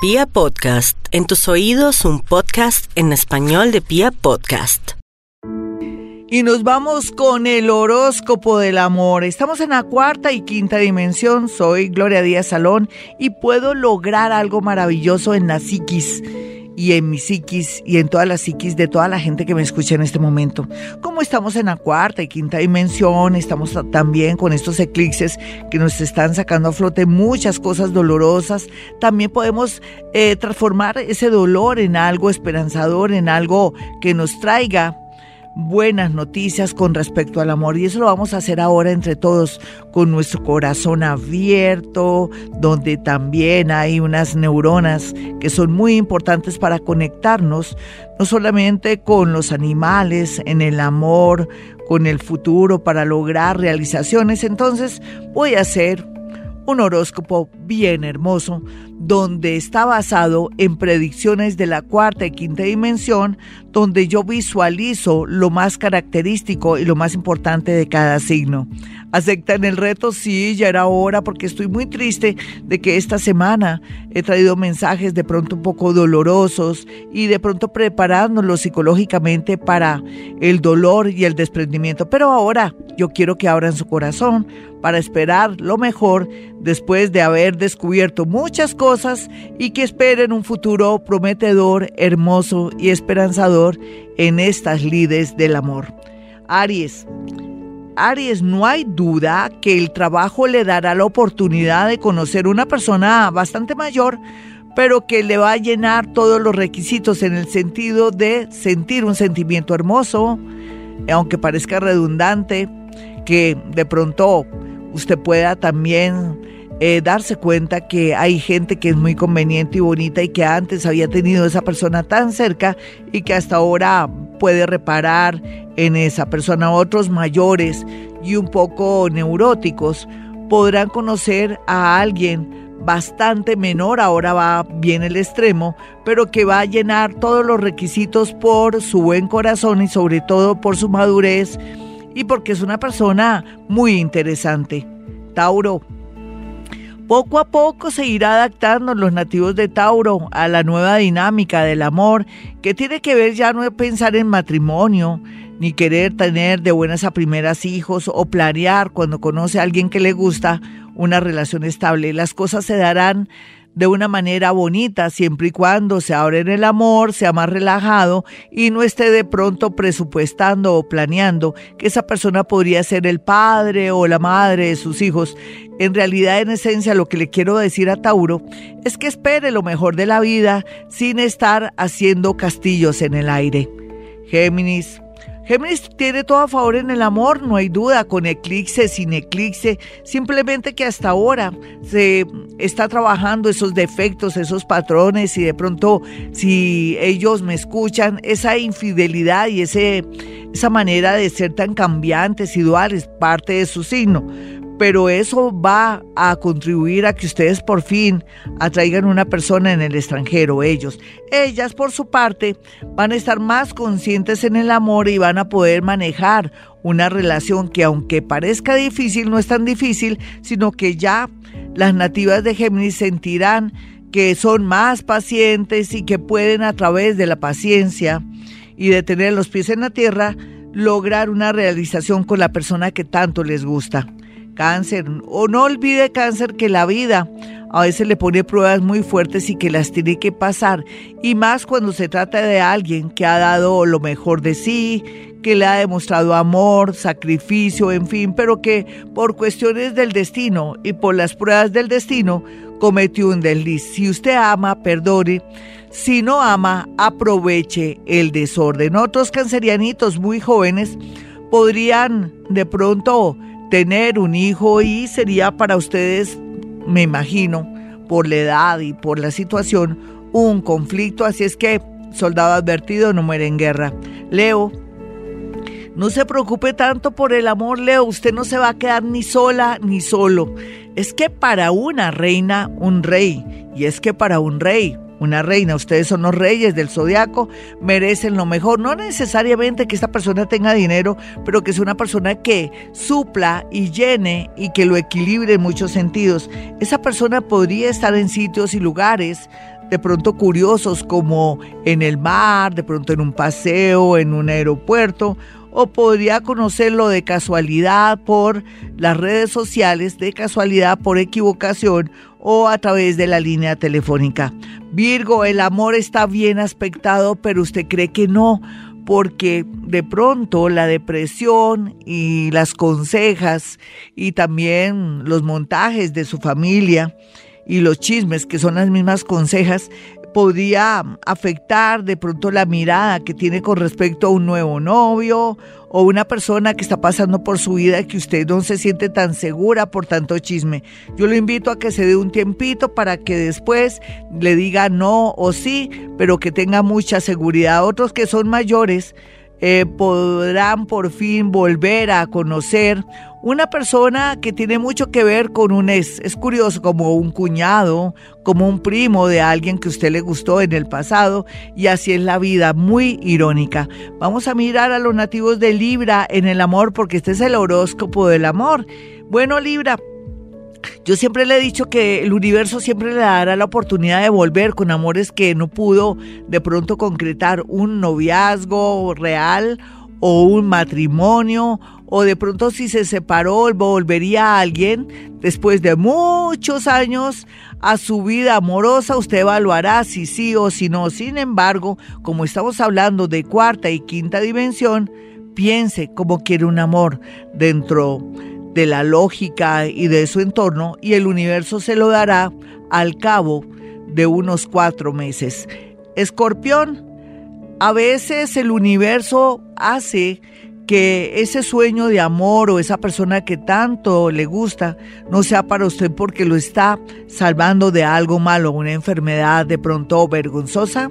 Pia Podcast, en tus oídos un podcast en español de Pia Podcast. Y nos vamos con el horóscopo del amor. Estamos en la cuarta y quinta dimensión. Soy Gloria Díaz Salón y puedo lograr algo maravilloso en la psiquis y en mi psiquis y en todas las psiquis de toda la gente que me escucha en este momento. Como estamos en la cuarta y quinta dimensión, estamos también con estos eclipses que nos están sacando a flote muchas cosas dolorosas, también podemos eh, transformar ese dolor en algo esperanzador, en algo que nos traiga buenas noticias con respecto al amor y eso lo vamos a hacer ahora entre todos con nuestro corazón abierto, donde también hay unas neuronas que son muy importantes para conectarnos no solamente con los animales, en el amor, con el futuro para lograr realizaciones. Entonces voy a hacer un horóscopo bien hermoso donde está basado en predicciones de la cuarta y quinta dimensión, donde yo visualizo lo más característico y lo más importante de cada signo. ¿Aceptan el reto? Sí, ya era hora porque estoy muy triste de que esta semana he traído mensajes de pronto un poco dolorosos y de pronto preparándolos psicológicamente para el dolor y el desprendimiento. Pero ahora yo quiero que abran su corazón para esperar lo mejor después de haber descubierto muchas cosas y que esperen un futuro prometedor, hermoso y esperanzador en estas lides del amor. Aries. Aries, no hay duda que el trabajo le dará la oportunidad de conocer una persona bastante mayor, pero que le va a llenar todos los requisitos en el sentido de sentir un sentimiento hermoso, aunque parezca redundante, que de pronto usted pueda también eh, darse cuenta que hay gente que es muy conveniente y bonita y que antes había tenido esa persona tan cerca y que hasta ahora puede reparar en esa persona. Otros mayores y un poco neuróticos podrán conocer a alguien bastante menor, ahora va bien el extremo, pero que va a llenar todos los requisitos por su buen corazón y sobre todo por su madurez y porque es una persona muy interesante. Tauro, poco a poco se irá adaptando los nativos de Tauro a la nueva dinámica del amor, que tiene que ver ya no pensar en matrimonio, ni querer tener de buenas a primeras hijos o planear cuando conoce a alguien que le gusta una relación estable. Las cosas se darán de una manera bonita, siempre y cuando se abra en el amor, sea más relajado y no esté de pronto presupuestando o planeando que esa persona podría ser el padre o la madre de sus hijos. En realidad, en esencia, lo que le quiero decir a Tauro es que espere lo mejor de la vida sin estar haciendo castillos en el aire. Géminis, Géminis tiene todo a favor en el amor, no hay duda, con eclipse, sin eclipse, simplemente que hasta ahora se está trabajando esos defectos, esos patrones y de pronto si ellos me escuchan, esa infidelidad y ese, esa manera de ser tan cambiantes y duales, parte de su signo pero eso va a contribuir a que ustedes por fin atraigan una persona en el extranjero, ellos. Ellas, por su parte, van a estar más conscientes en el amor y van a poder manejar una relación que aunque parezca difícil, no es tan difícil, sino que ya las nativas de Géminis sentirán que son más pacientes y que pueden a través de la paciencia y de tener los pies en la tierra, lograr una realización con la persona que tanto les gusta cáncer. O no olvide cáncer que la vida a veces le pone pruebas muy fuertes y que las tiene que pasar. Y más cuando se trata de alguien que ha dado lo mejor de sí, que le ha demostrado amor, sacrificio, en fin, pero que por cuestiones del destino y por las pruebas del destino cometió un desliz. Si usted ama, perdone. Si no ama, aproveche el desorden. Otros cancerianitos muy jóvenes podrían de pronto tener un hijo y sería para ustedes, me imagino, por la edad y por la situación, un conflicto. Así es que, soldado advertido no muere en guerra. Leo, no se preocupe tanto por el amor, Leo. Usted no se va a quedar ni sola ni solo. Es que para una reina, un rey. Y es que para un rey, una reina, ustedes son los reyes del zodiaco, merecen lo mejor. No necesariamente que esta persona tenga dinero, pero que es una persona que supla y llene y que lo equilibre en muchos sentidos. Esa persona podría estar en sitios y lugares de pronto curiosos como en el mar, de pronto en un paseo, en un aeropuerto, o podría conocerlo de casualidad por las redes sociales, de casualidad por equivocación o a través de la línea telefónica. Virgo, el amor está bien aspectado, pero usted cree que no, porque de pronto la depresión y las consejas y también los montajes de su familia y los chismes, que son las mismas consejas, podría afectar de pronto la mirada que tiene con respecto a un nuevo novio o una persona que está pasando por su vida que usted no se siente tan segura por tanto chisme. Yo lo invito a que se dé un tiempito para que después le diga no o sí, pero que tenga mucha seguridad. Otros que son mayores eh, podrán por fin volver a conocer una persona que tiene mucho que ver con un es, es curioso, como un cuñado, como un primo de alguien que usted le gustó en el pasado, y así es la vida, muy irónica. Vamos a mirar a los nativos de Libra en el amor, porque este es el horóscopo del amor. Bueno, Libra, yo siempre le he dicho que el universo siempre le dará la oportunidad de volver con amores que no pudo de pronto concretar un noviazgo real o un matrimonio o de pronto si se separó volvería a alguien después de muchos años a su vida amorosa, usted evaluará si sí o si no. Sin embargo, como estamos hablando de cuarta y quinta dimensión, piense cómo quiere un amor dentro de la lógica y de su entorno y el universo se lo dará al cabo de unos cuatro meses. Escorpión, a veces el universo hace que ese sueño de amor o esa persona que tanto le gusta no sea para usted porque lo está salvando de algo malo, una enfermedad de pronto vergonzosa.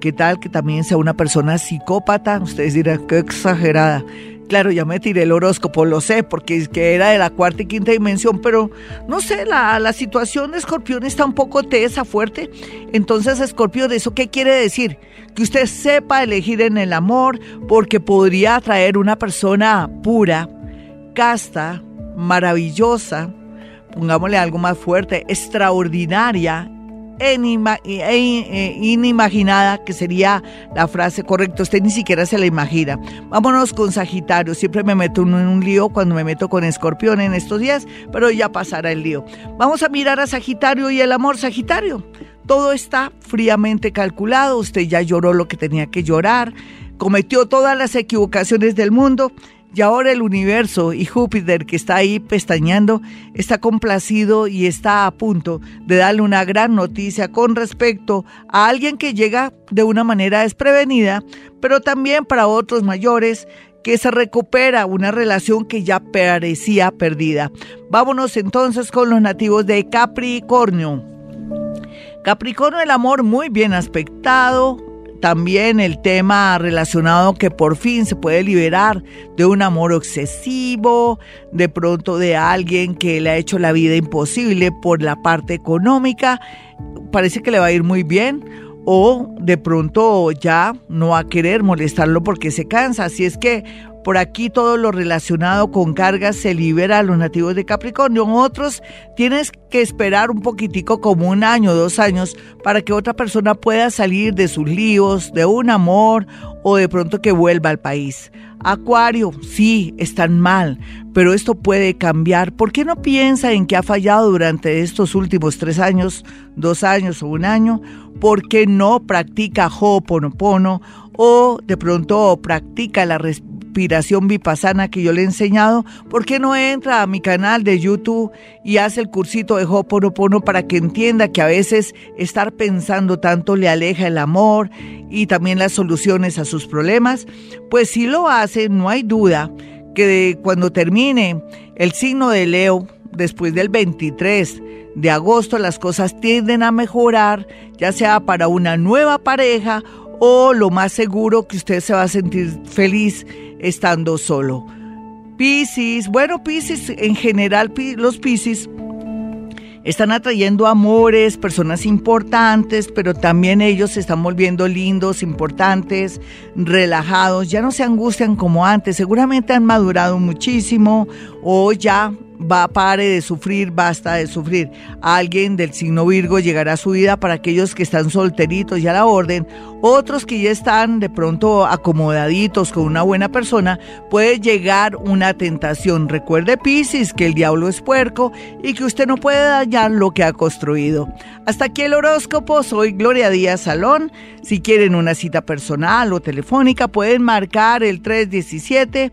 ¿Qué tal que también sea una persona psicópata? Ustedes dirán, qué exagerada. Claro, ya me tiré el horóscopo, lo sé, porque que era de la cuarta y quinta dimensión, pero no sé, la, situación de Escorpión está un poco tesa, fuerte. Entonces, Escorpión, ¿eso qué quiere decir? Que usted sepa elegir en el amor, porque podría atraer una persona pura, casta, maravillosa, pongámosle algo más fuerte, extraordinaria, inimaginada, que sería la frase correcta. Usted ni siquiera se la imagina. Vámonos con Sagitario. Siempre me meto en un lío cuando me meto con Escorpión en estos días, pero ya pasará el lío. Vamos a mirar a Sagitario y el amor Sagitario. Todo está fríamente calculado. Usted ya lloró lo que tenía que llorar. Cometió todas las equivocaciones del mundo y ahora el universo y Júpiter que está ahí pestañando está complacido y está a punto de darle una gran noticia con respecto a alguien que llega de una manera desprevenida, pero también para otros mayores que se recupera una relación que ya parecía perdida. Vámonos entonces con los nativos de Capricornio. Capricornio, el amor muy bien aspectado, también el tema relacionado que por fin se puede liberar de un amor excesivo, de pronto de alguien que le ha hecho la vida imposible por la parte económica, parece que le va a ir muy bien o de pronto ya no va a querer molestarlo porque se cansa. Así es que por aquí todo lo relacionado con cargas se libera a los nativos de Capricornio. Otros tienes que esperar un poquitico como un año, dos años, para que otra persona pueda salir de sus líos, de un amor o de pronto que vuelva al país. Acuario, sí, están mal, pero esto puede cambiar. ¿Por qué no piensa en que ha fallado durante estos últimos tres años, dos años o un año? ¿Por qué no practica Ho'oponopono o de pronto practica la respiración? Inspiración vipassana que yo le he enseñado, ¿por qué no entra a mi canal de YouTube y hace el cursito de Hoponopono para que entienda que a veces estar pensando tanto le aleja el amor y también las soluciones a sus problemas? Pues si lo hace, no hay duda que cuando termine el signo de Leo, después del 23 de agosto, las cosas tienden a mejorar, ya sea para una nueva pareja o lo más seguro que usted se va a sentir feliz estando solo. Piscis, bueno, Piscis, en general los Piscis están atrayendo amores, personas importantes, pero también ellos se están volviendo lindos, importantes, relajados, ya no se angustian como antes, seguramente han madurado muchísimo o ya va, pare de sufrir, basta de sufrir. Alguien del signo Virgo llegará a su vida para aquellos que están solteritos y a la orden. Otros que ya están de pronto acomodaditos con una buena persona, puede llegar una tentación. Recuerde, Piscis, que el diablo es puerco y que usted no puede dañar lo que ha construido. Hasta aquí el horóscopo. Soy Gloria Díaz Salón. Si quieren una cita personal o telefónica, pueden marcar el 317.